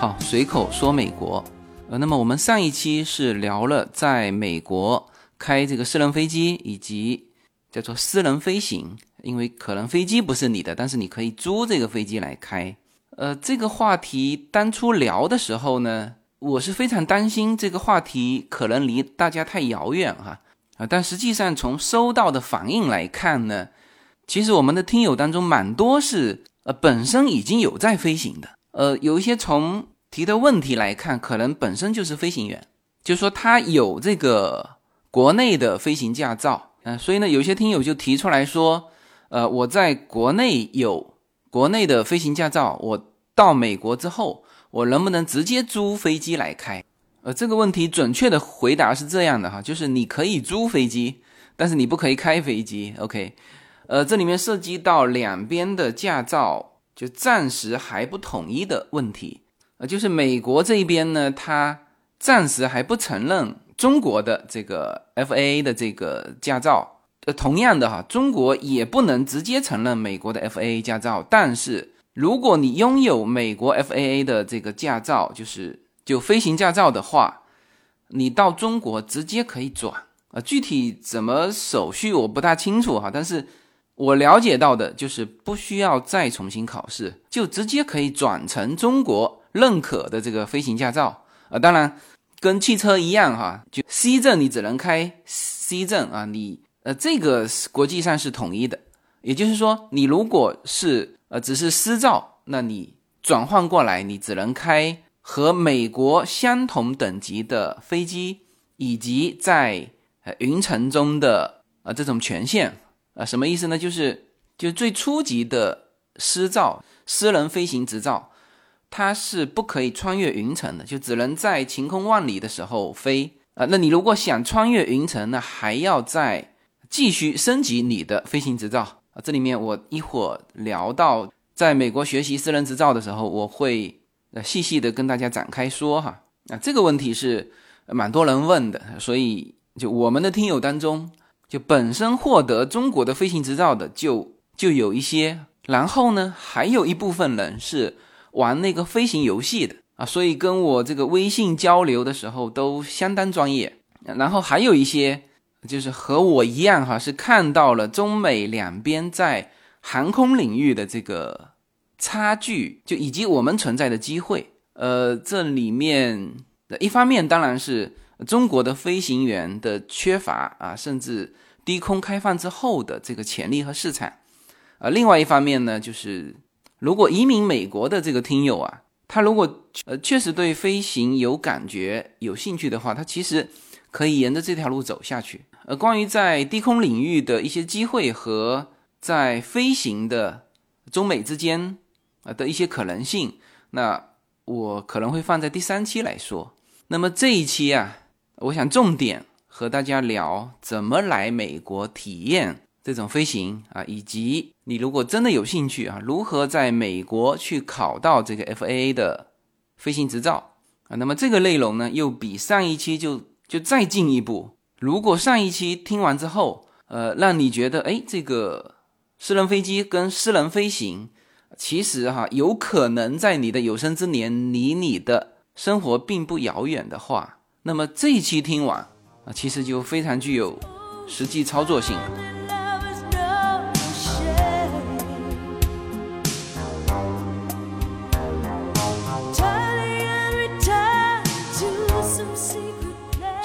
好，随口说美国。呃，那么我们上一期是聊了在美国开这个私人飞机，以及叫做私人飞行，因为可能飞机不是你的，但是你可以租这个飞机来开。呃，这个话题当初聊的时候呢，我是非常担心这个话题可能离大家太遥远哈啊，但实际上从收到的反应来看呢，其实我们的听友当中蛮多是呃本身已经有在飞行的，呃，有一些从提的问题来看，可能本身就是飞行员，就说他有这个国内的飞行驾照，嗯，所以呢，有些听友就提出来说，呃，我在国内有国内的飞行驾照，我到美国之后，我能不能直接租飞机来开？呃，这个问题准确的回答是这样的哈，就是你可以租飞机，但是你不可以开飞机。OK，呃，这里面涉及到两边的驾照就暂时还不统一的问题。呃，就是美国这一边呢，它暂时还不承认中国的这个 FAA 的这个驾照。呃，同样的哈，中国也不能直接承认美国的 FAA 驾照。但是，如果你拥有美国 FAA 的这个驾照，就是就飞行驾照的话，你到中国直接可以转。呃，具体怎么手续我不大清楚哈，但是我了解到的就是不需要再重新考试，就直接可以转成中国。认可的这个飞行驾照啊，当然跟汽车一样哈，就 C 证你只能开 C 证啊，你呃这个国际上是统一的，也就是说你如果是呃只是私照，那你转换过来你只能开和美国相同等级的飞机，以及在呃云层中的啊这种权限啊，什么意思呢？就是就最初级的私照，私人飞行执照。它是不可以穿越云层的，就只能在晴空万里的时候飞啊。那你如果想穿越云层呢，还要再继续升级你的飞行执照啊。这里面我一会儿聊到在美国学习私人执照的时候，我会呃细细的跟大家展开说哈。啊，这个问题是蛮多人问的，所以就我们的听友当中，就本身获得中国的飞行执照的就就有一些，然后呢，还有一部分人是。玩那个飞行游戏的啊，所以跟我这个微信交流的时候都相当专业。然后还有一些就是和我一样哈，是看到了中美两边在航空领域的这个差距，就以及我们存在的机会。呃，这里面一方面当然是中国的飞行员的缺乏啊，甚至低空开放之后的这个潜力和市场。啊，另外一方面呢，就是。如果移民美国的这个听友啊，他如果呃确实对飞行有感觉、有兴趣的话，他其实可以沿着这条路走下去。呃，关于在低空领域的一些机会和在飞行的中美之间啊的一些可能性，那我可能会放在第三期来说。那么这一期啊，我想重点和大家聊怎么来美国体验。这种飞行啊，以及你如果真的有兴趣啊，如何在美国去考到这个 FAA 的飞行执照啊？那么这个内容呢，又比上一期就就再进一步。如果上一期听完之后，呃，让你觉得哎，这个私人飞机跟私人飞行，其实哈，有可能在你的有生之年离你的生活并不遥远的话，那么这一期听完啊，其实就非常具有实际操作性。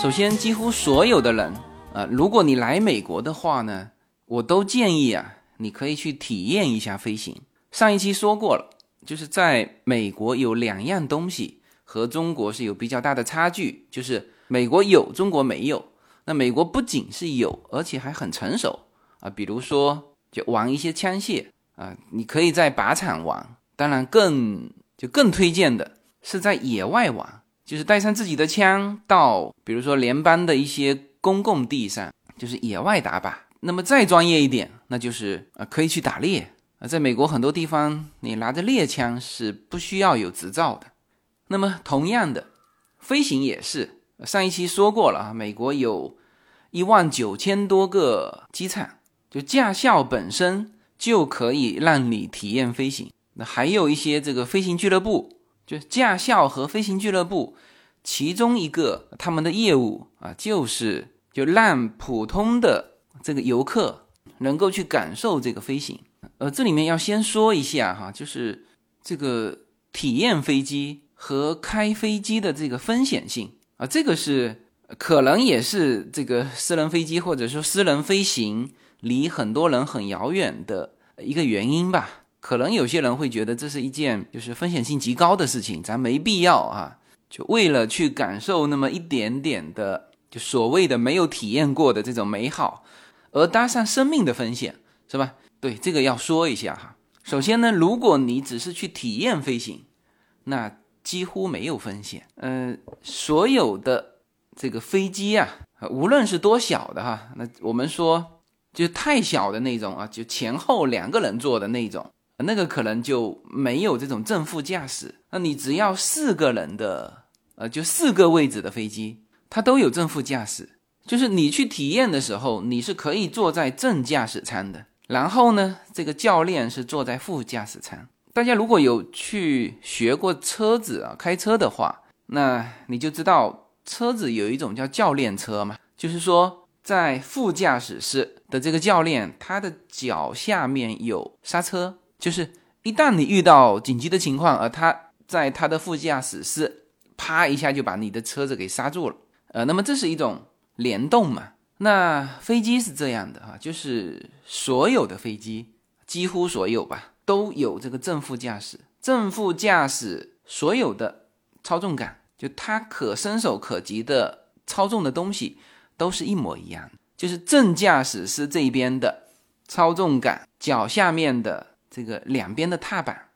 首先，几乎所有的人啊，如果你来美国的话呢，我都建议啊，你可以去体验一下飞行。上一期说过了，就是在美国有两样东西和中国是有比较大的差距，就是美国有，中国没有。那美国不仅是有，而且还很成熟啊。比如说，就玩一些枪械啊，你可以在靶场玩，当然更就更推荐的是在野外玩。就是带上自己的枪到，比如说联邦的一些公共地上，就是野外打靶。那么再专业一点，那就是啊，可以去打猎啊。在美国很多地方，你拿着猎枪是不需要有执照的。那么同样的，飞行也是，上一期说过了啊，美国有一万九千多个机场，就驾校本身就可以让你体验飞行。那还有一些这个飞行俱乐部，就驾校和飞行俱乐部，其中一个他们的业务啊，就是就让普通的这个游客能够去感受这个飞行。呃，这里面要先说一下哈，就是这个体验飞机和开飞机的这个风险性啊，这个是可能也是这个私人飞机或者说私人飞行离很多人很遥远的一个原因吧。可能有些人会觉得这是一件就是风险性极高的事情，咱没必要啊，就为了去感受那么一点点的，就所谓的没有体验过的这种美好，而搭上生命的风险，是吧？对，这个要说一下哈。首先呢，如果你只是去体验飞行，那几乎没有风险。呃，所有的这个飞机啊，无论是多小的哈，那我们说就太小的那种啊，就前后两个人坐的那种。那个可能就没有这种正副驾驶。那你只要四个人的，呃，就四个位置的飞机，它都有正副驾驶。就是你去体验的时候，你是可以坐在正驾驶舱的。然后呢，这个教练是坐在副驾驶舱。大家如果有去学过车子啊，开车的话，那你就知道车子有一种叫教练车嘛，就是说在副驾驶室的这个教练，他的脚下面有刹车。就是一旦你遇到紧急的情况，而他在他的副驾驶室，啪一下就把你的车子给刹住了，呃，那么这是一种联动嘛？那飞机是这样的哈，就是所有的飞机，几乎所有吧，都有这个正副驾驶，正副驾驶所有的操纵杆，就它可伸手可及的操纵的东西，都是一模一样，就是正驾驶室这边的操纵杆，脚下面的。这个两边的踏板，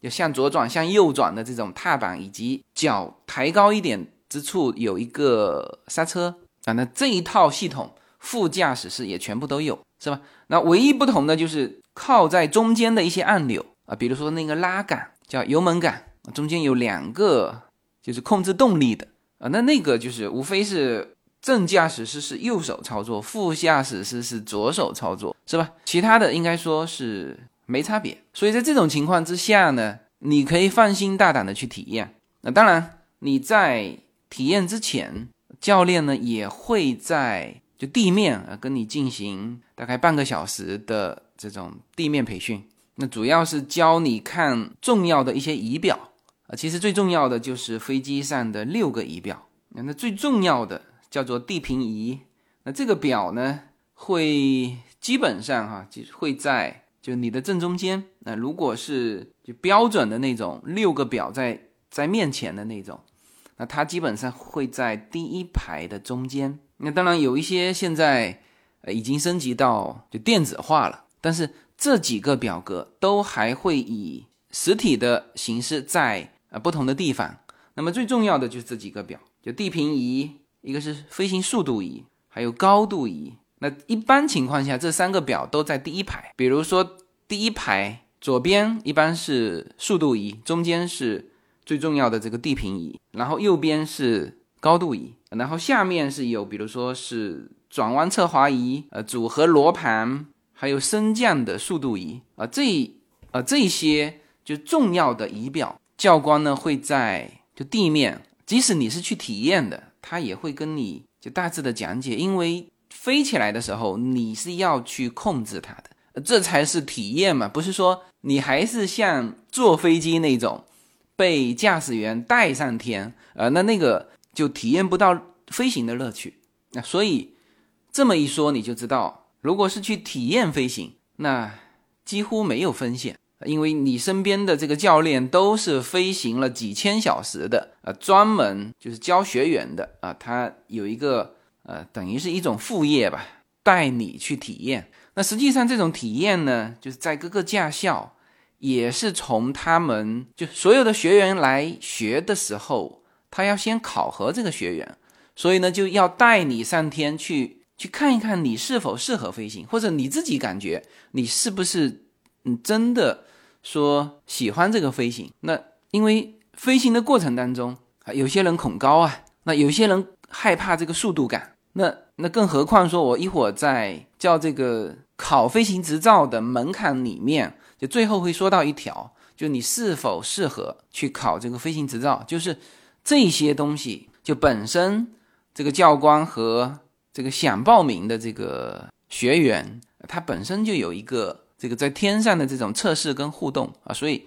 就向左转、向右转的这种踏板，以及脚抬高一点之处有一个刹车啊。那这一套系统，副驾驶室也全部都有，是吧？那唯一不同的就是靠在中间的一些按钮啊，比如说那个拉杆叫油门杆，中间有两个就是控制动力的啊。那那个就是无非是正驾驶室是右手操作，副驾驶室是左手操作，是吧？其他的应该说是。没差别，所以在这种情况之下呢，你可以放心大胆的去体验。那当然，你在体验之前，教练呢也会在就地面啊跟你进行大概半个小时的这种地面培训。那主要是教你看重要的一些仪表啊，其实最重要的就是飞机上的六个仪表。那最重要的叫做地平仪。那这个表呢，会基本上哈就会在。就你的正中间，那如果是就标准的那种六个表在在面前的那种，那它基本上会在第一排的中间。那当然有一些现在已经升级到就电子化了，但是这几个表格都还会以实体的形式在呃不同的地方。那么最重要的就是这几个表，就地平仪，一个是飞行速度仪，还有高度仪。那一般情况下，这三个表都在第一排。比如说，第一排左边一般是速度仪，中间是最重要的这个地平仪，然后右边是高度仪，然后下面是有，比如说是转弯侧滑仪、呃组合罗盘，还有升降的速度仪啊，这呃这些就重要的仪表，教官呢会在就地面，即使你是去体验的，他也会跟你就大致的讲解，因为。飞起来的时候，你是要去控制它的，这才是体验嘛。不是说你还是像坐飞机那种被驾驶员带上天，呃，那那个就体验不到飞行的乐趣。那所以这么一说，你就知道，如果是去体验飞行，那几乎没有风险，因为你身边的这个教练都是飞行了几千小时的，呃，专门就是教学员的啊，他有一个。呃，等于是一种副业吧，带你去体验。那实际上这种体验呢，就是在各个驾校，也是从他们就所有的学员来学的时候，他要先考核这个学员，所以呢，就要带你上天去去看一看你是否适合飞行，或者你自己感觉你是不是嗯真的说喜欢这个飞行。那因为飞行的过程当中啊，有些人恐高啊，那有些人害怕这个速度感，那那更何况说，我一会儿在叫这个考飞行执照的门槛里面，就最后会说到一条，就你是否适合去考这个飞行执照，就是这些东西，就本身这个教官和这个想报名的这个学员，他本身就有一个这个在天上的这种测试跟互动啊，所以。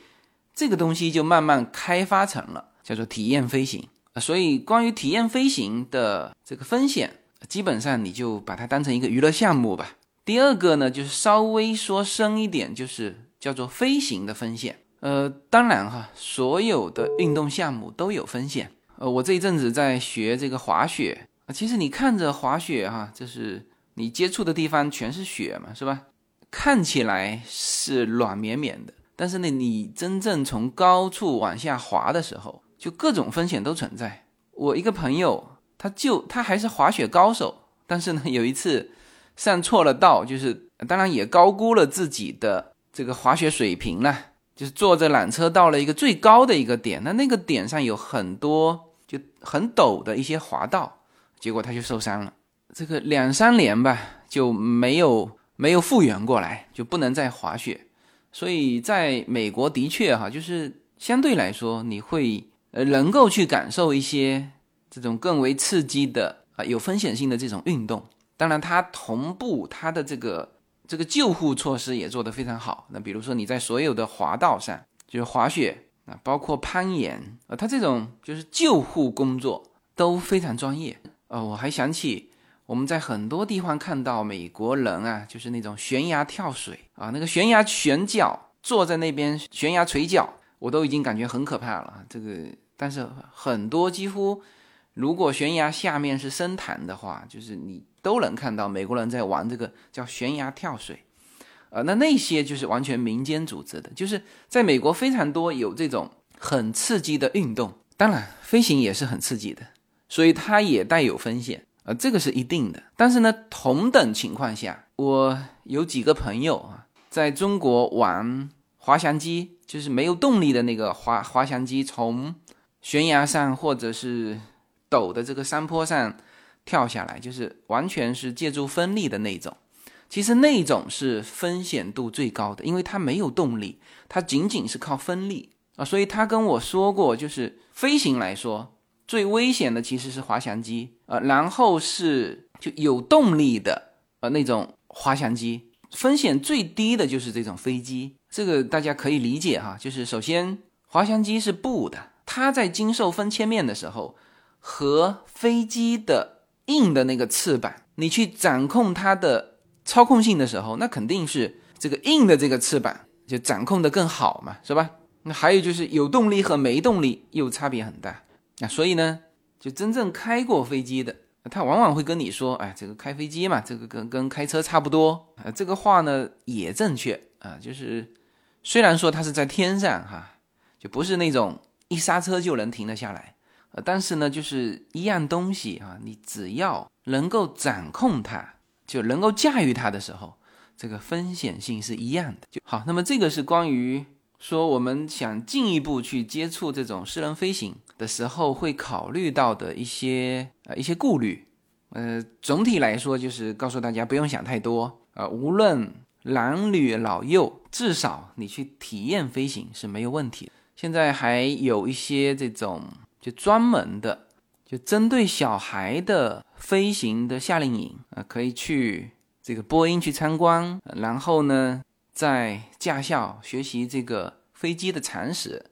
这个东西就慢慢开发成了叫做体验飞行啊，所以关于体验飞行的这个风险，基本上你就把它当成一个娱乐项目吧。第二个呢，就是稍微说深一点，就是叫做飞行的风险。呃，当然哈，所有的运动项目都有风险。呃，我这一阵子在学这个滑雪啊，其实你看着滑雪哈，就是你接触的地方全是雪嘛，是吧？看起来是软绵绵的。但是呢，你真正从高处往下滑的时候，就各种风险都存在。我一个朋友，他就他还是滑雪高手，但是呢，有一次上错了道，就是当然也高估了自己的这个滑雪水平了，就是坐着缆车到了一个最高的一个点，那那个点上有很多就很陡的一些滑道，结果他就受伤了，这个两三年吧就没有没有复原过来，就不能再滑雪。所以，在美国的确哈，就是相对来说，你会呃能够去感受一些这种更为刺激的啊有风险性的这种运动。当然，它同步它的这个这个救护措施也做得非常好。那比如说你在所有的滑道上，就是滑雪啊，包括攀岩啊，它这种就是救护工作都非常专业。呃，我还想起。我们在很多地方看到美国人啊，就是那种悬崖跳水啊，那个悬崖悬脚坐在那边悬崖垂脚，我都已经感觉很可怕了。这个，但是很多几乎，如果悬崖下面是深潭的话，就是你都能看到美国人在玩这个叫悬崖跳水，呃，那那些就是完全民间组织的，就是在美国非常多有这种很刺激的运动。当然，飞行也是很刺激的，所以它也带有风险。呃，这个是一定的，但是呢，同等情况下，我有几个朋友啊，在中国玩滑翔机，就是没有动力的那个滑滑翔机，从悬崖上或者是陡的这个山坡上跳下来，就是完全是借助风力的那种。其实那种是风险度最高的，因为它没有动力，它仅仅是靠风力啊。所以他跟我说过，就是飞行来说。最危险的其实是滑翔机啊，然后是就有动力的呃那种滑翔机，风险最低的就是这种飞机。这个大家可以理解哈，就是首先滑翔机是布的，它在经受风切面的时候，和飞机的硬的那个翅膀，你去掌控它的操控性的时候，那肯定是这个硬的这个翅膀就掌控的更好嘛，是吧？那还有就是有动力和没动力又差别很大。那所以呢，就真正开过飞机的，他往往会跟你说：“哎，这个开飞机嘛，这个跟跟开车差不多。”啊，这个话呢也正确啊，就是虽然说它是在天上哈，就不是那种一刹车就能停得下来，呃，但是呢，就是一样东西啊，你只要能够掌控它，就能够驾驭它的时候，这个风险性是一样的。就好，那么这个是关于。说我们想进一步去接触这种私人飞行的时候，会考虑到的一些呃一些顾虑，呃，总体来说就是告诉大家不用想太多啊，无论男女老幼，至少你去体验飞行是没有问题。现在还有一些这种就专门的，就针对小孩的飞行的夏令营啊，可以去这个波音去参观，然后呢。在驾校学习这个飞机的常识，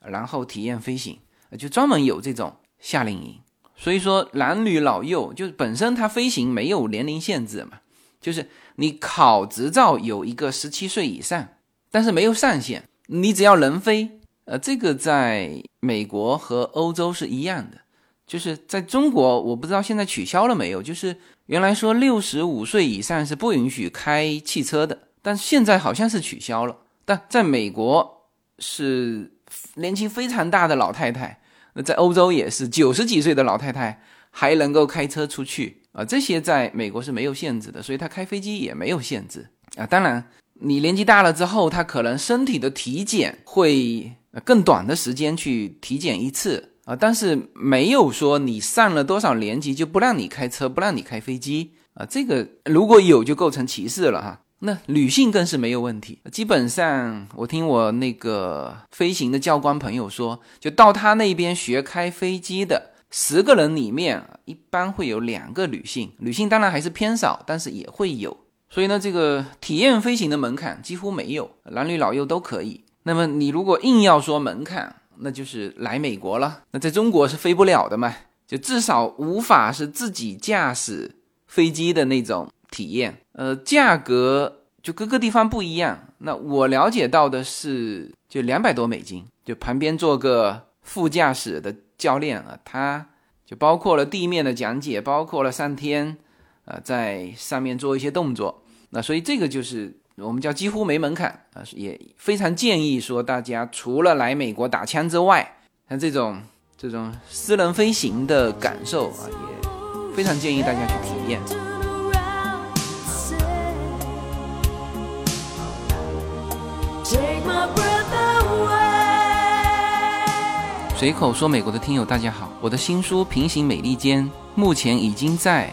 然后体验飞行，就专门有这种夏令营。所以说，男女老幼，就是本身它飞行没有年龄限制嘛，就是你考执照有一个十七岁以上，但是没有上限，你只要能飞，呃，这个在美国和欧洲是一样的。就是在中国，我不知道现在取消了没有，就是原来说六十五岁以上是不允许开汽车的。但现在好像是取消了，但在美国是年纪非常大的老太太，那在欧洲也是九十几岁的老太太还能够开车出去啊，这些在美国是没有限制的，所以他开飞机也没有限制啊。当然，你年纪大了之后，他可能身体的体检会更短的时间去体检一次啊，但是没有说你上了多少年级就不让你开车，不让你开飞机啊。这个如果有就构成歧视了哈。那女性更是没有问题。基本上，我听我那个飞行的教官朋友说，就到他那边学开飞机的十个人里面，一般会有两个女性。女性当然还是偏少，但是也会有。所以呢，这个体验飞行的门槛几乎没有，男女老幼都可以。那么你如果硬要说门槛，那就是来美国了。那在中国是飞不了的嘛，就至少无法是自己驾驶飞机的那种体验。呃，价格就各个地方不一样。那我了解到的是，就两百多美金，就旁边做个副驾驶的教练啊，他就包括了地面的讲解，包括了上天。呃，在上面做一些动作，那所以这个就是我们叫几乎没门槛啊，也非常建议说大家除了来美国打枪之外，像这种这种私人飞行的感受啊，也非常建议大家去体验。随口说美国的听友大家好，我的新书《平行美利坚》目前已经在。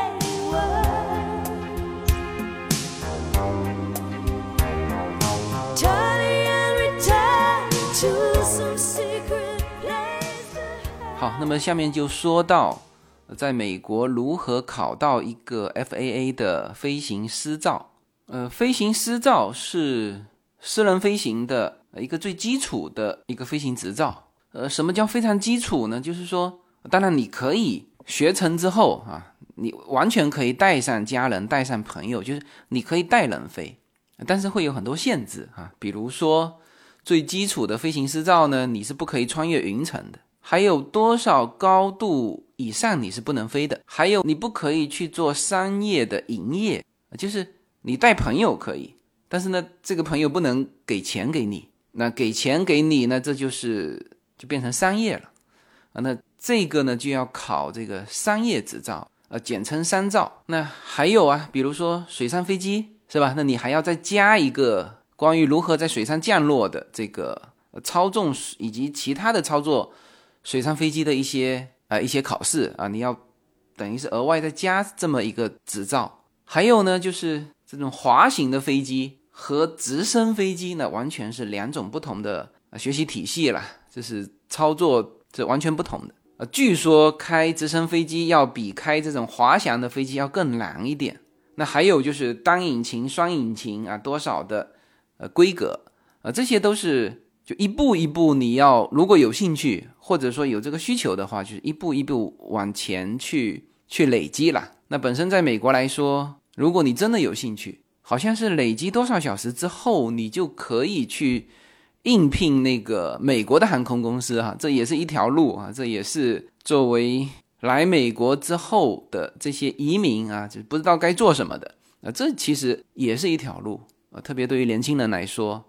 好，那么下面就说到，在美国如何考到一个 FAA 的飞行师照。呃，飞行师照是私人飞行的一个最基础的一个飞行执照。呃，什么叫非常基础呢？就是说，当然你可以学成之后啊，你完全可以带上家人、带上朋友，就是你可以带人飞，但是会有很多限制啊。比如说，最基础的飞行师照呢，你是不可以穿越云层的。还有多少高度以上你是不能飞的？还有你不可以去做商业的营业，就是你带朋友可以，但是呢，这个朋友不能给钱给你。那给钱给你呢，这就是就变成商业了啊。那这个呢就要考这个商业执照，呃，简称商照。那还有啊，比如说水上飞机是吧？那你还要再加一个关于如何在水上降落的这个操纵以及其他的操作。水上飞机的一些呃一些考试啊，你要等于是额外再加这么一个执照。还有呢，就是这种滑行的飞机和直升飞机呢，完全是两种不同的学习体系了，这是操作这完全不同的。呃，据说开直升飞机要比开这种滑翔的飞机要更难一点。那还有就是单引擎、双引擎啊，多少的呃规格啊，这些都是。就一步一步，你要如果有兴趣，或者说有这个需求的话，就是一步一步往前去去累积了。那本身在美国来说，如果你真的有兴趣，好像是累积多少小时之后，你就可以去应聘那个美国的航空公司哈，这也是一条路啊，这也是作为来美国之后的这些移民啊，就不知道该做什么的啊，这其实也是一条路啊，特别对于年轻人来说。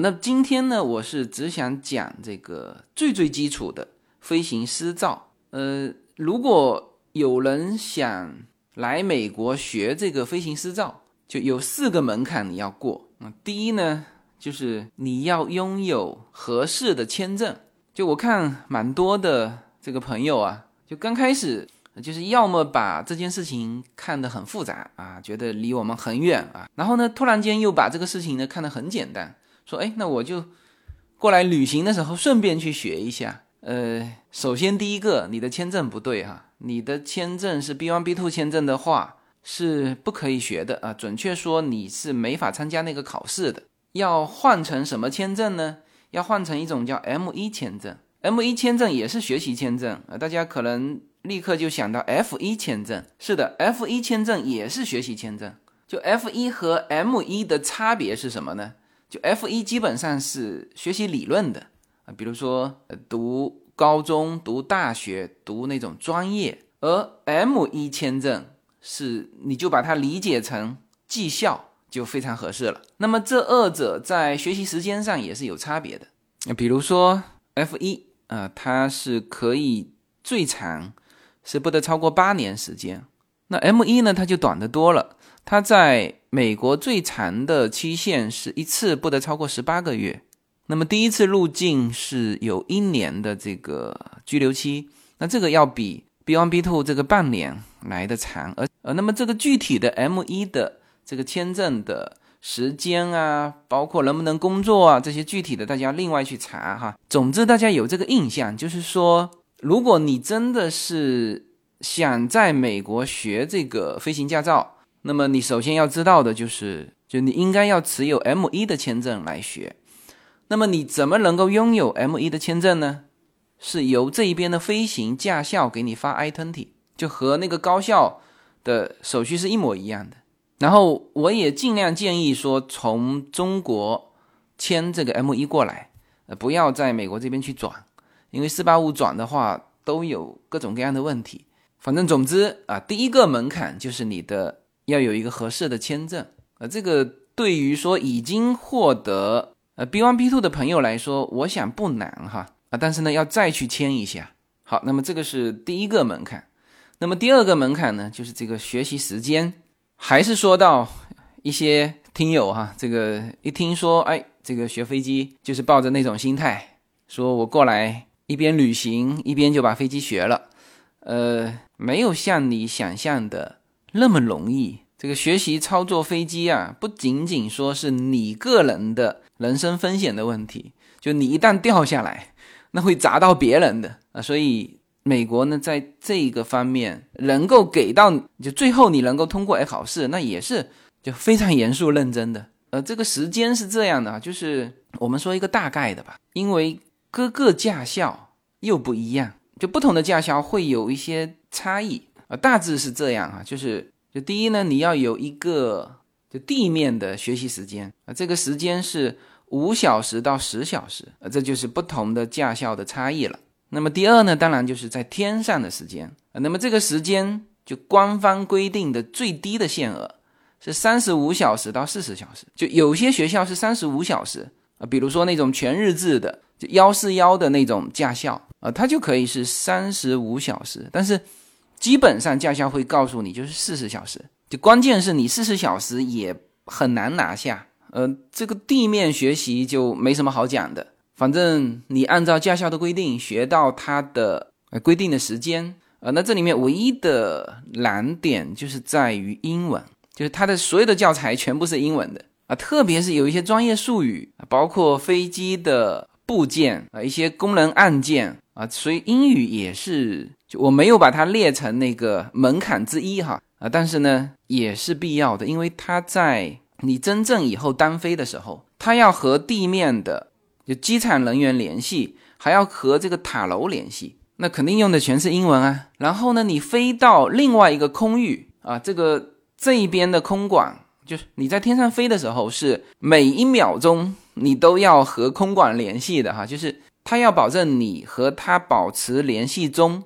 那今天呢，我是只想讲这个最最基础的飞行师照。呃，如果有人想来美国学这个飞行师照，就有四个门槛你要过。啊，第一呢，就是你要拥有合适的签证。就我看蛮多的这个朋友啊，就刚开始就是要么把这件事情看得很复杂啊，觉得离我们很远啊，然后呢，突然间又把这个事情呢看得很简单。说哎，那我就过来旅行的时候顺便去学一下。呃，首先第一个，你的签证不对哈，你的签证是 B one B two 签证的话是不可以学的啊。准确说，你是没法参加那个考试的。要换成什么签证呢？要换成一种叫 M 一签证。M 一签证也是学习签证啊。大家可能立刻就想到 F 一签证，是的，F 一签证也是学习签证。就 F 一和 M 一的差别是什么呢？就 F 一基本上是学习理论的啊，比如说读高中、读大学、读那种专业，而 M 一签证是你就把它理解成技校就非常合适了。那么这二者在学习时间上也是有差别的。比如说 F 一啊，它是可以最长是不得超过八年时间，那 M 一呢，它就短得多了。它在美国最长的期限是一次不得超过十八个月，那么第一次入境是有一年的这个居留期，那这个要比 B one B two 这个半年来的长，而呃，那么这个具体的 M 一的这个签证的时间啊，包括能不能工作啊，这些具体的大家另外去查哈。总之，大家有这个印象，就是说，如果你真的是想在美国学这个飞行驾照。那么你首先要知道的就是，就你应该要持有 M 一的签证来学。那么你怎么能够拥有 M 一的签证呢？是由这一边的飞行驾校给你发 I twenty，就和那个高校的手续是一模一样的。然后我也尽量建议说，从中国签这个 M 一过来，呃，不要在美国这边去转，因为四八五转的话都有各种各样的问题。反正总之啊，第一个门槛就是你的。要有一个合适的签证，呃，这个对于说已经获得呃 B one B two 的朋友来说，我想不难哈啊，但是呢要再去签一下。好，那么这个是第一个门槛。那么第二个门槛呢，就是这个学习时间，还是说到一些听友哈，这个一听说哎，这个学飞机就是抱着那种心态，说我过来一边旅行一边就把飞机学了，呃，没有像你想象的。那么容易，这个学习操作飞机啊，不仅仅说是你个人的人身风险的问题，就你一旦掉下来，那会砸到别人的啊。所以美国呢，在这个方面能够给到，就最后你能够通过考试，那也是就非常严肃认真的。呃，这个时间是这样的，就是我们说一个大概的吧，因为各个驾校又不一样，就不同的驾校会有一些差异。啊，大致是这样啊，就是就第一呢，你要有一个就地面的学习时间啊，这个时间是五小时到十小时啊，这就是不同的驾校的差异了。那么第二呢，当然就是在天上的时间啊，那么这个时间就官方规定的最低的限额是三十五小时到四十小时，就有些学校是三十五小时啊，比如说那种全日制的就幺四幺的那种驾校啊，它就可以是三十五小时，但是。基本上驾校会告诉你就是四十小时，就关键是你四十小时也很难拿下。呃，这个地面学习就没什么好讲的，反正你按照驾校的规定学到它的规定的时间。呃，那这里面唯一的难点就是在于英文，就是它的所有的教材全部是英文的啊，特别是有一些专业术语，包括飞机的部件啊，一些功能按键啊，所以英语也是。就我没有把它列成那个门槛之一哈啊，但是呢也是必要的，因为它在你真正以后单飞的时候，它要和地面的就机场人员联系，还要和这个塔楼联系，那肯定用的全是英文啊。然后呢，你飞到另外一个空域啊，这个这一边的空管，就是你在天上飞的时候，是每一秒钟你都要和空管联系的哈，就是它要保证你和它保持联系中。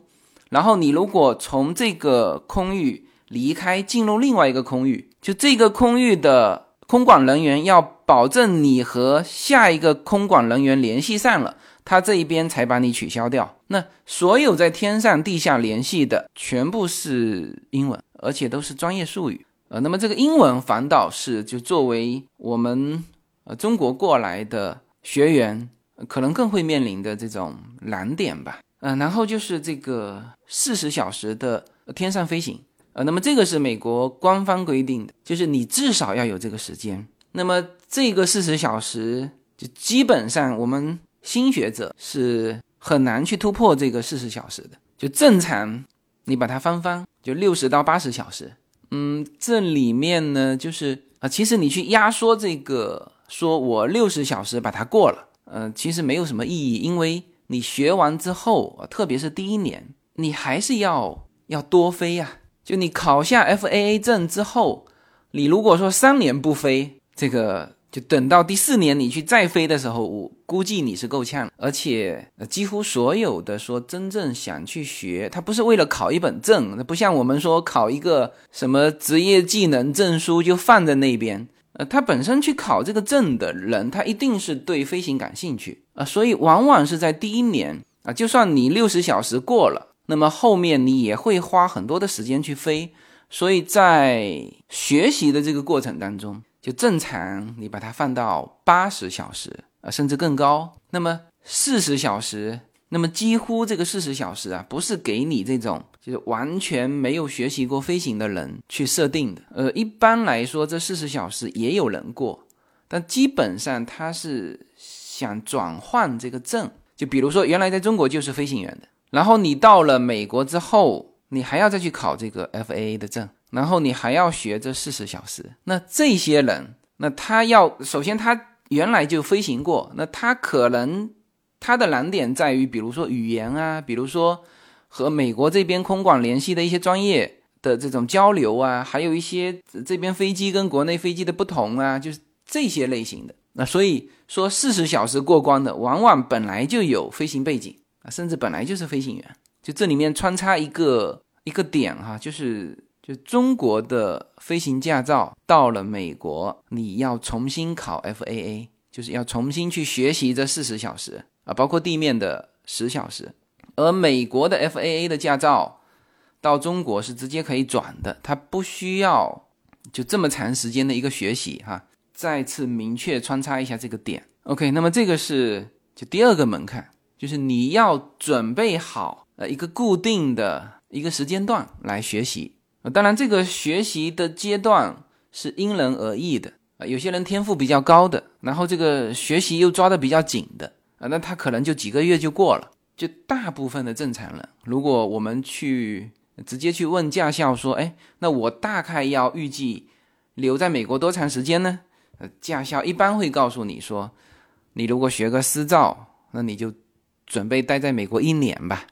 然后你如果从这个空域离开，进入另外一个空域，就这个空域的空管人员要保证你和下一个空管人员联系上了，他这一边才把你取消掉。那所有在天上地下联系的全部是英文，而且都是专业术语。呃，那么这个英文反倒是就作为我们呃中国过来的学员，可能更会面临的这种难点吧。嗯，然后就是这个四十小时的天上飞行，呃，那么这个是美国官方规定的，就是你至少要有这个时间。那么这个四十小时，就基本上我们新学者是很难去突破这个四十小时的。就正常，你把它翻翻，就六十到八十小时。嗯，这里面呢，就是啊，其实你去压缩这个，说我六十小时把它过了，呃，其实没有什么意义，因为。你学完之后，特别是第一年，你还是要要多飞呀。就你考下 FAA 证之后，你如果说三年不飞，这个就等到第四年你去再飞的时候，我估计你是够呛。而且几乎所有的说真正想去学，他不是为了考一本证，那不像我们说考一个什么职业技能证书就放在那边。呃，他本身去考这个证的人，他一定是对飞行感兴趣啊，所以往往是在第一年啊，就算你六十小时过了，那么后面你也会花很多的时间去飞。所以在学习的这个过程当中。就正常，你把它放到八十小时啊，甚至更高。那么四十小时，那么几乎这个四十小时啊，不是给你这种就是完全没有学习过飞行的人去设定的。呃，一般来说，这四十小时也有人过，但基本上他是想转换这个证。就比如说，原来在中国就是飞行员的，然后你到了美国之后，你还要再去考这个 FAA 的证。然后你还要学这四十小时，那这些人，那他要首先他原来就飞行过，那他可能他的难点在于，比如说语言啊，比如说和美国这边空管联系的一些专业的这种交流啊，还有一些这边飞机跟国内飞机的不同啊，就是这些类型的。那所以说四十小时过关的，往往本来就有飞行背景啊，甚至本来就是飞行员。就这里面穿插一个一个点哈，就是。就中国的飞行驾照到了美国，你要重新考 FAA，就是要重新去学习这四十小时啊，包括地面的十小时。而美国的 FAA 的驾照到中国是直接可以转的，它不需要就这么长时间的一个学习哈。再次明确穿插一下这个点，OK，那么这个是就第二个门槛，就是你要准备好呃一个固定的一个时间段来学习。啊，当然，这个学习的阶段是因人而异的啊。有些人天赋比较高的，然后这个学习又抓得比较紧的啊，那他可能就几个月就过了。就大部分的正常人，如果我们去直接去问驾校说，哎，那我大概要预计留在美国多长时间呢？驾校一般会告诉你说，你如果学个私照，那你就准备待在美国一年吧。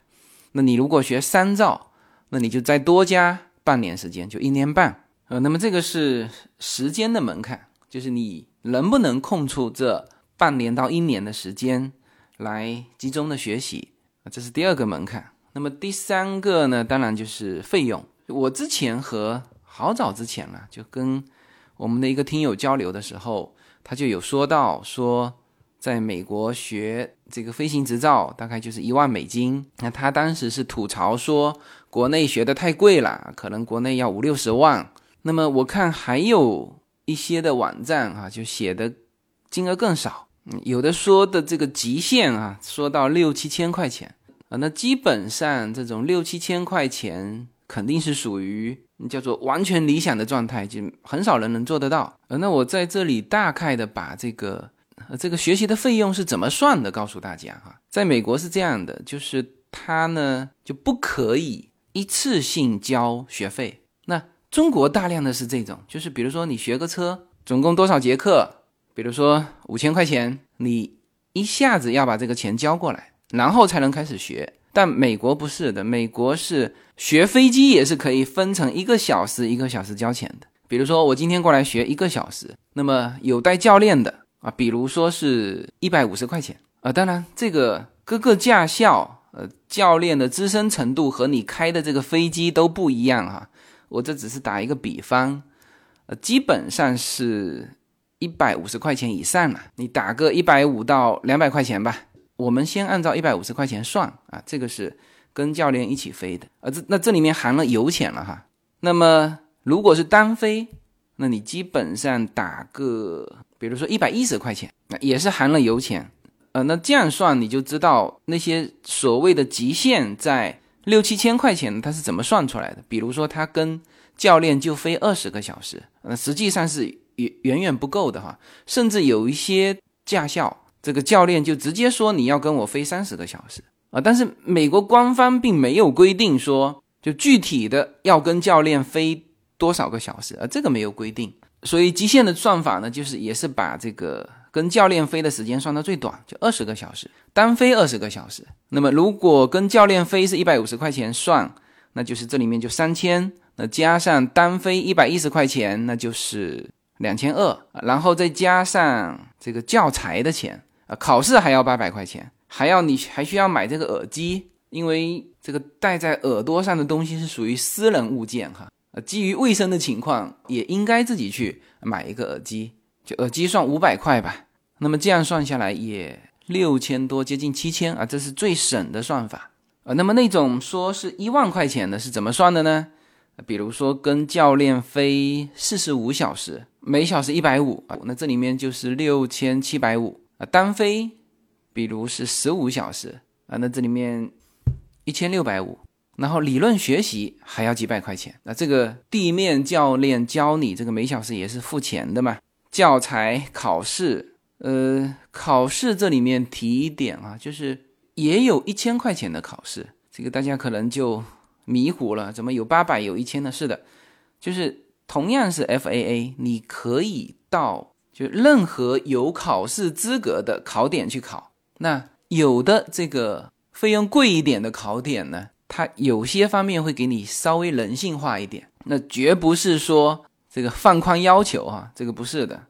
那你如果学三照，那你就再多加。半年时间就一年半，呃，那么这个是时间的门槛，就是你能不能空出这半年到一年的时间来集中的学习，这是第二个门槛。那么第三个呢，当然就是费用。我之前和好早之前了，就跟我们的一个听友交流的时候，他就有说到说。在美国学这个飞行执照大概就是一万美金，那他当时是吐槽说国内学的太贵了，可能国内要五六十万。那么我看还有一些的网站啊，就写的金额更少，有的说的这个极限啊，说到六七千块钱啊，那基本上这种六七千块钱肯定是属于叫做完全理想的状态，就很少人能做得到。呃，那我在这里大概的把这个。这个学习的费用是怎么算的？告诉大家哈，在美国是这样的，就是他呢就不可以一次性交学费。那中国大量的是这种，就是比如说你学个车，总共多少节课？比如说五千块钱，你一下子要把这个钱交过来，然后才能开始学。但美国不是的，美国是学飞机也是可以分成一个小时一个小时交钱的。比如说我今天过来学一个小时，那么有带教练的。啊，比如说是一百五十块钱啊，当然这个各个驾校呃教练的资深程度和你开的这个飞机都不一样哈，我这只是打一个比方，呃，基本上是一百五十块钱以上了，你打个一百五到两百块钱吧，我们先按照一百五十块钱算啊，这个是跟教练一起飞的，啊，这那这里面含了油钱了哈，那么如果是单飞，那你基本上打个。比如说一百一十块钱，那也是含了油钱，呃，那这样算你就知道那些所谓的极限在六七千块钱，它是怎么算出来的？比如说他跟教练就飞二十个小时，那实际上是远远远不够的哈，甚至有一些驾校，这个教练就直接说你要跟我飞三十个小时啊，但是美国官方并没有规定说就具体的要跟教练飞多少个小时啊，这个没有规定。所以极限的算法呢，就是也是把这个跟教练飞的时间算到最短，就二十个小时，单飞二十个小时。那么如果跟教练飞是一百五十块钱算，那就是这里面就三千，那加上单飞一百一十块钱，那就是两千二，然后再加上这个教材的钱啊，考试还要八百块钱，还要你还需要买这个耳机，因为这个戴在耳朵上的东西是属于私人物件哈。呃，基于卫生的情况，也应该自己去买一个耳机，就耳机算五百块吧。那么这样算下来也六千多，接近七千啊，这是最省的算法啊。那么那种说是一万块钱的是怎么算的呢？比如说跟教练飞四十五小时，每小时一百五啊，那这里面就是六千七百五啊。单飞，比如是十五小时啊，那这里面一千六百五。然后理论学习还要几百块钱，那这个地面教练教你这个每小时也是付钱的嘛？教材、考试，呃，考试这里面提一点啊，就是也有一千块钱的考试，这个大家可能就迷糊了，怎么有八百有一千的？是的，就是同样是 FAA，你可以到就任何有考试资格的考点去考。那有的这个费用贵一点的考点呢？它有些方面会给你稍微人性化一点，那绝不是说这个放宽要求哈，这个不是的，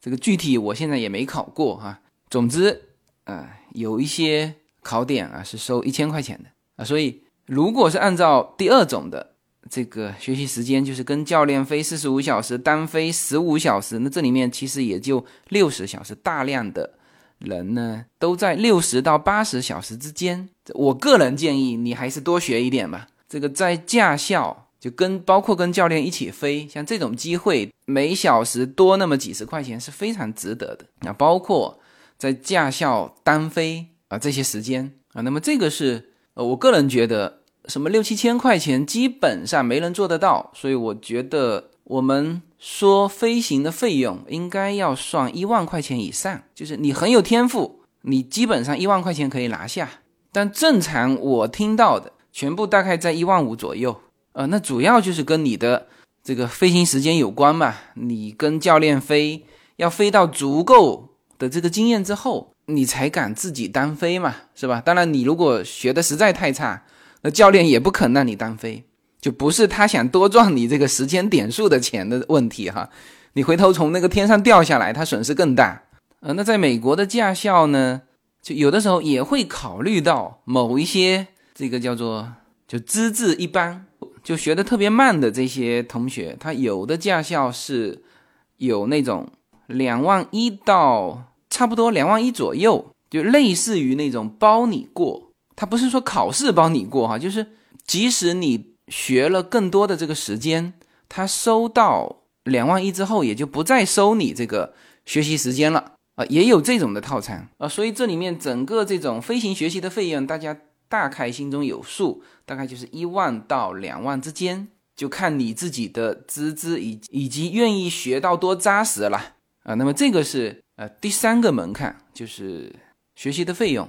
这个具体我现在也没考过哈。总之，呃，有一些考点啊是收一千块钱的啊，所以如果是按照第二种的这个学习时间，就是跟教练飞四十五小时，单飞十五小时，那这里面其实也就六十小时，大量的。人呢都在六十到八十小时之间，我个人建议你还是多学一点吧。这个在驾校就跟包括跟教练一起飞，像这种机会每小时多那么几十块钱是非常值得的。那包括在驾校单飞啊这些时间啊，那么这个是呃我个人觉得什么六七千块钱基本上没人做得到，所以我觉得我们。说飞行的费用应该要算一万块钱以上，就是你很有天赋，你基本上一万块钱可以拿下。但正常我听到的全部大概在一万五左右，呃，那主要就是跟你的这个飞行时间有关嘛。你跟教练飞，要飞到足够的这个经验之后，你才敢自己单飞嘛，是吧？当然，你如果学的实在太差，那教练也不肯让你单飞。就不是他想多赚你这个时间点数的钱的问题哈，你回头从那个天上掉下来，他损失更大。呃，那在美国的驾校呢，就有的时候也会考虑到某一些这个叫做就资质一般，就学的特别慢的这些同学，他有的驾校是有那种两万一到差不多两万一左右，就类似于那种包你过，他不是说考试帮你过哈，就是即使你。学了更多的这个时间，他收到两万一之后，也就不再收你这个学习时间了啊，也有这种的套餐啊，所以这里面整个这种飞行学习的费用，大家大概心中有数，大概就是一万到两万之间，就看你自己的资质以以及愿意学到多扎实了啊。那么这个是呃第三个门槛，就是学习的费用。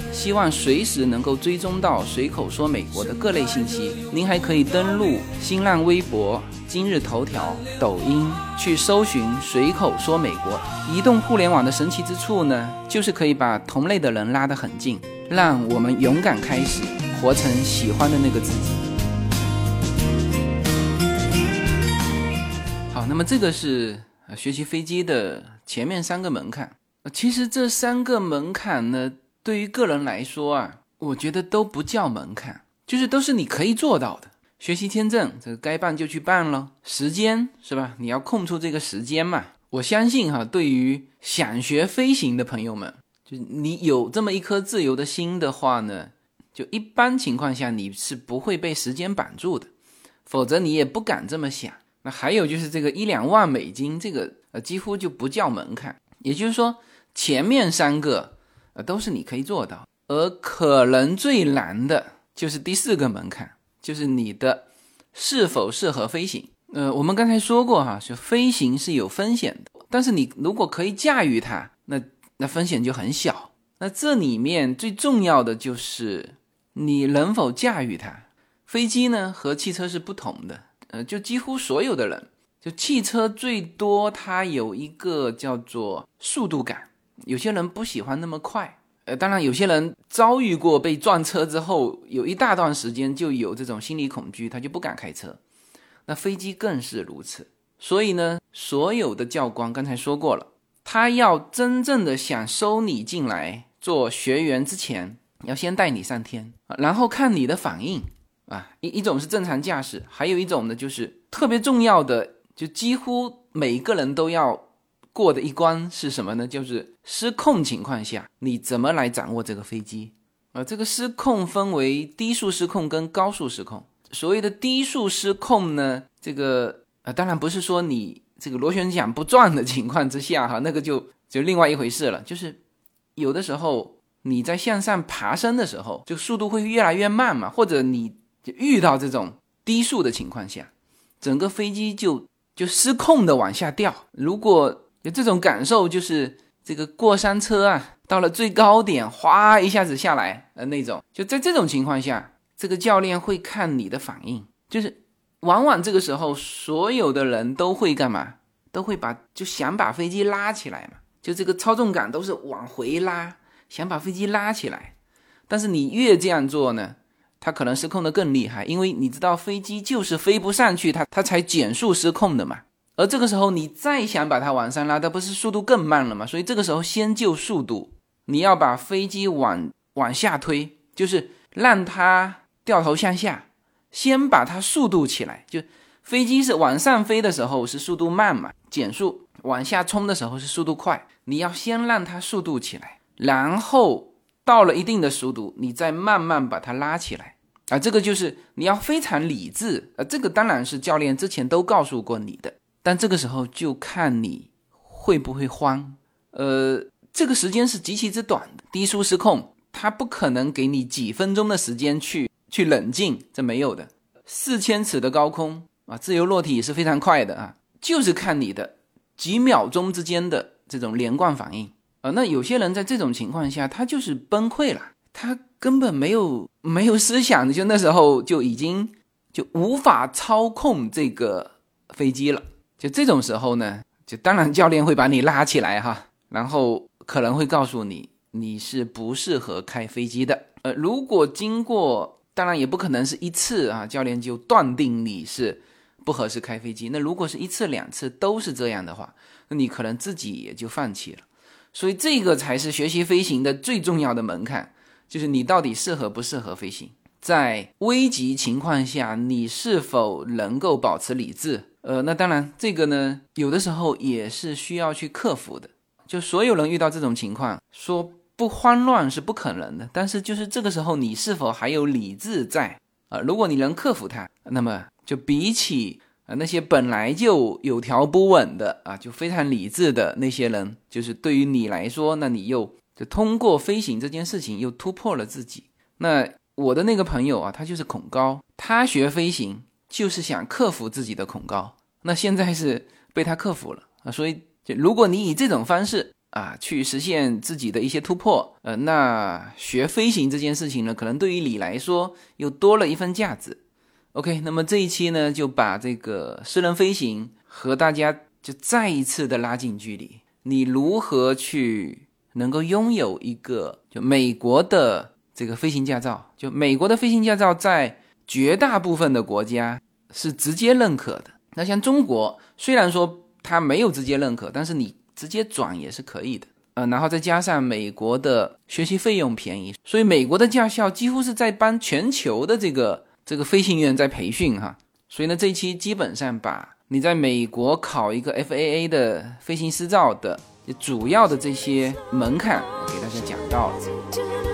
希望随时能够追踪到随口说美国的各类信息。您还可以登录新浪微博、今日头条、抖音去搜寻“随口说美国”。移动互联网的神奇之处呢，就是可以把同类的人拉得很近，让我们勇敢开始，活成喜欢的那个自己。好，那么这个是学习飞机的前面三个门槛。其实这三个门槛呢。对于个人来说啊，我觉得都不叫门槛，就是都是你可以做到的。学习签证，这个该办就去办了。时间是吧？你要空出这个时间嘛。我相信哈，对于想学飞行的朋友们，就你有这么一颗自由的心的话呢，就一般情况下你是不会被时间绑住的，否则你也不敢这么想。那还有就是这个一两万美金，这个呃几乎就不叫门槛。也就是说，前面三个呃都是你可以做到，而可能最难的就是第四个门槛，就是你的是否适合飞行。呃，我们刚才说过哈，就飞行是有风险的，但是你如果可以驾驭它，那那风险就很小。那这里面最重要的就是你能否驾驭它。飞机呢和汽车是不同的，呃，就几乎所有的人，就汽车最多它有一个叫做速度感，有些人不喜欢那么快，呃，当然有些人遭遇过被撞车之后，有一大段时间就有这种心理恐惧，他就不敢开车。那飞机更是如此，所以呢，所有的教官刚才说过了，他要真正的想收你进来做学员之前，要先带你上天，然后看你的反应啊。一一种是正常驾驶，还有一种呢，就是特别重要的，就几乎每个人都要过的一关是什么呢？就是失控情况下你怎么来掌握这个飞机啊？这个失控分为低速失控跟高速失控。所谓的低速失控呢，这个啊，当然不是说你这个螺旋桨不转的情况之下哈，那个就就另外一回事了。就是有的时候你在向上爬升的时候，就速度会越来越慢嘛，或者你遇到这种低速的情况下，整个飞机就就失控的往下掉。如果有这种感受，就是这个过山车啊，到了最高点，哗一下子下来呃那种，就在这种情况下。这个教练会看你的反应，就是往往这个时候，所有的人都会干嘛？都会把就想把飞机拉起来嘛，就这个操纵杆都是往回拉，想把飞机拉起来。但是你越这样做呢，它可能失控的更厉害，因为你知道飞机就是飞不上去，它它才减速失控的嘛。而这个时候你再想把它往上拉，它不是速度更慢了吗？所以这个时候先救速度，你要把飞机往往下推，就是让它。掉头向下，先把它速度起来。就飞机是往上飞的时候是速度慢嘛，减速往下冲的时候是速度快。你要先让它速度起来，然后到了一定的速度，你再慢慢把它拉起来。啊，这个就是你要非常理智。啊，这个当然是教练之前都告诉过你的，但这个时候就看你会不会慌。呃，这个时间是极其之短的，低速失控，它不可能给你几分钟的时间去。去冷静，这没有的。四千尺的高空啊，自由落体也是非常快的啊，就是看你的几秒钟之间的这种连贯反应啊。那有些人在这种情况下，他就是崩溃了，他根本没有没有思想，就那时候就已经就无法操控这个飞机了。就这种时候呢，就当然教练会把你拉起来哈，然后可能会告诉你你是不适合开飞机的。呃，如果经过当然也不可能是一次啊，教练就断定你是不合适开飞机。那如果是一次两次都是这样的话，那你可能自己也就放弃了。所以这个才是学习飞行的最重要的门槛，就是你到底适合不适合飞行。在危急情况下，你是否能够保持理智？呃，那当然这个呢，有的时候也是需要去克服的。就所有人遇到这种情况，说。不慌乱是不可能的，但是就是这个时候，你是否还有理智在啊？如果你能克服它，那么就比起啊那些本来就有条不紊的啊，就非常理智的那些人，就是对于你来说，那你又就通过飞行这件事情又突破了自己。那我的那个朋友啊，他就是恐高，他学飞行就是想克服自己的恐高，那现在是被他克服了啊。所以，就如果你以这种方式。啊，去实现自己的一些突破，呃，那学飞行这件事情呢，可能对于你来说又多了一份价值。OK，那么这一期呢，就把这个私人飞行和大家就再一次的拉近距离。你如何去能够拥有一个就美国的这个飞行驾照？就美国的飞行驾照在绝大部分的国家是直接认可的。那像中国，虽然说它没有直接认可，但是你。直接转也是可以的，呃，然后再加上美国的学习费用便宜，所以美国的驾校几乎是在帮全球的这个这个飞行员在培训哈。所以呢，这一期基本上把你在美国考一个 FAA 的飞行师照的主要的这些门槛给大家讲到了。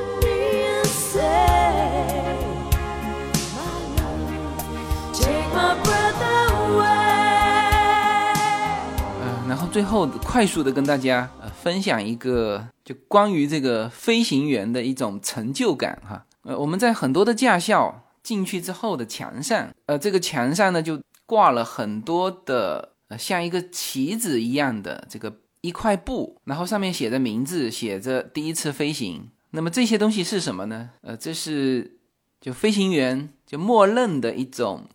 嗯，然后最后快速的跟大家呃分享一个，就关于这个飞行员的一种成就感哈。呃，我们在很多的驾校进去之后的墙上，呃，这个墙上呢就挂了很多的像一个旗子一样的这个一块布，然后上面写着名字，写着第一次飞行。那么这些东西是什么呢？呃，这是就飞行员就默认的一种。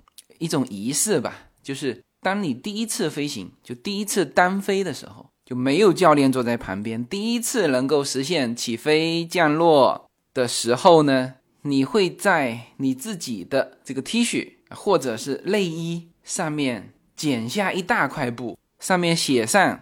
一种仪式吧，就是。当你第一次飞行，就第一次单飞的时候，就没有教练坐在旁边，第一次能够实现起飞降落的时候呢，你会在你自己的这个 T 恤或者是内衣上面剪下一大块布，上面写上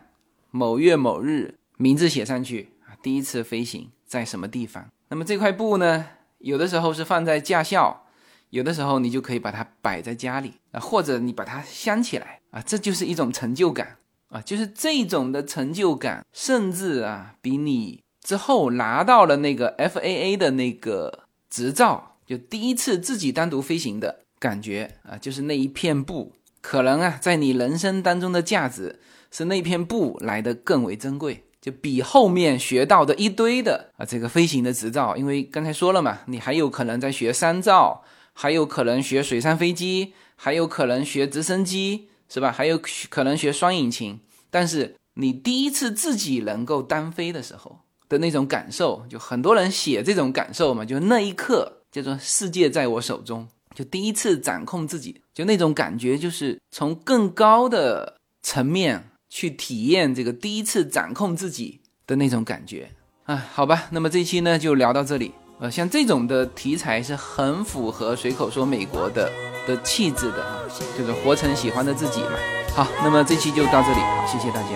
某月某日，名字写上去啊，第一次飞行在什么地方？那么这块布呢，有的时候是放在驾校。有的时候你就可以把它摆在家里啊，或者你把它镶起来啊，这就是一种成就感啊，就是这种的成就感，甚至啊，比你之后拿到了那个 FAA 的那个执照，就第一次自己单独飞行的感觉啊，就是那一片布，可能啊，在你人生当中的价值是那片布来的更为珍贵，就比后面学到的一堆的啊这个飞行的执照，因为刚才说了嘛，你还有可能在学三照。还有可能学水上飞机，还有可能学直升机，是吧？还有可能学双引擎。但是你第一次自己能够单飞的时候的那种感受，就很多人写这种感受嘛，就那一刻叫做世界在我手中，就第一次掌控自己，就那种感觉，就是从更高的层面去体验这个第一次掌控自己的那种感觉啊。好吧，那么这期呢就聊到这里。呃，像这种的题材是很符合随口说美国的的气质的啊，就是活成喜欢的自己嘛。好，那么这期就到这里，好，谢谢大家。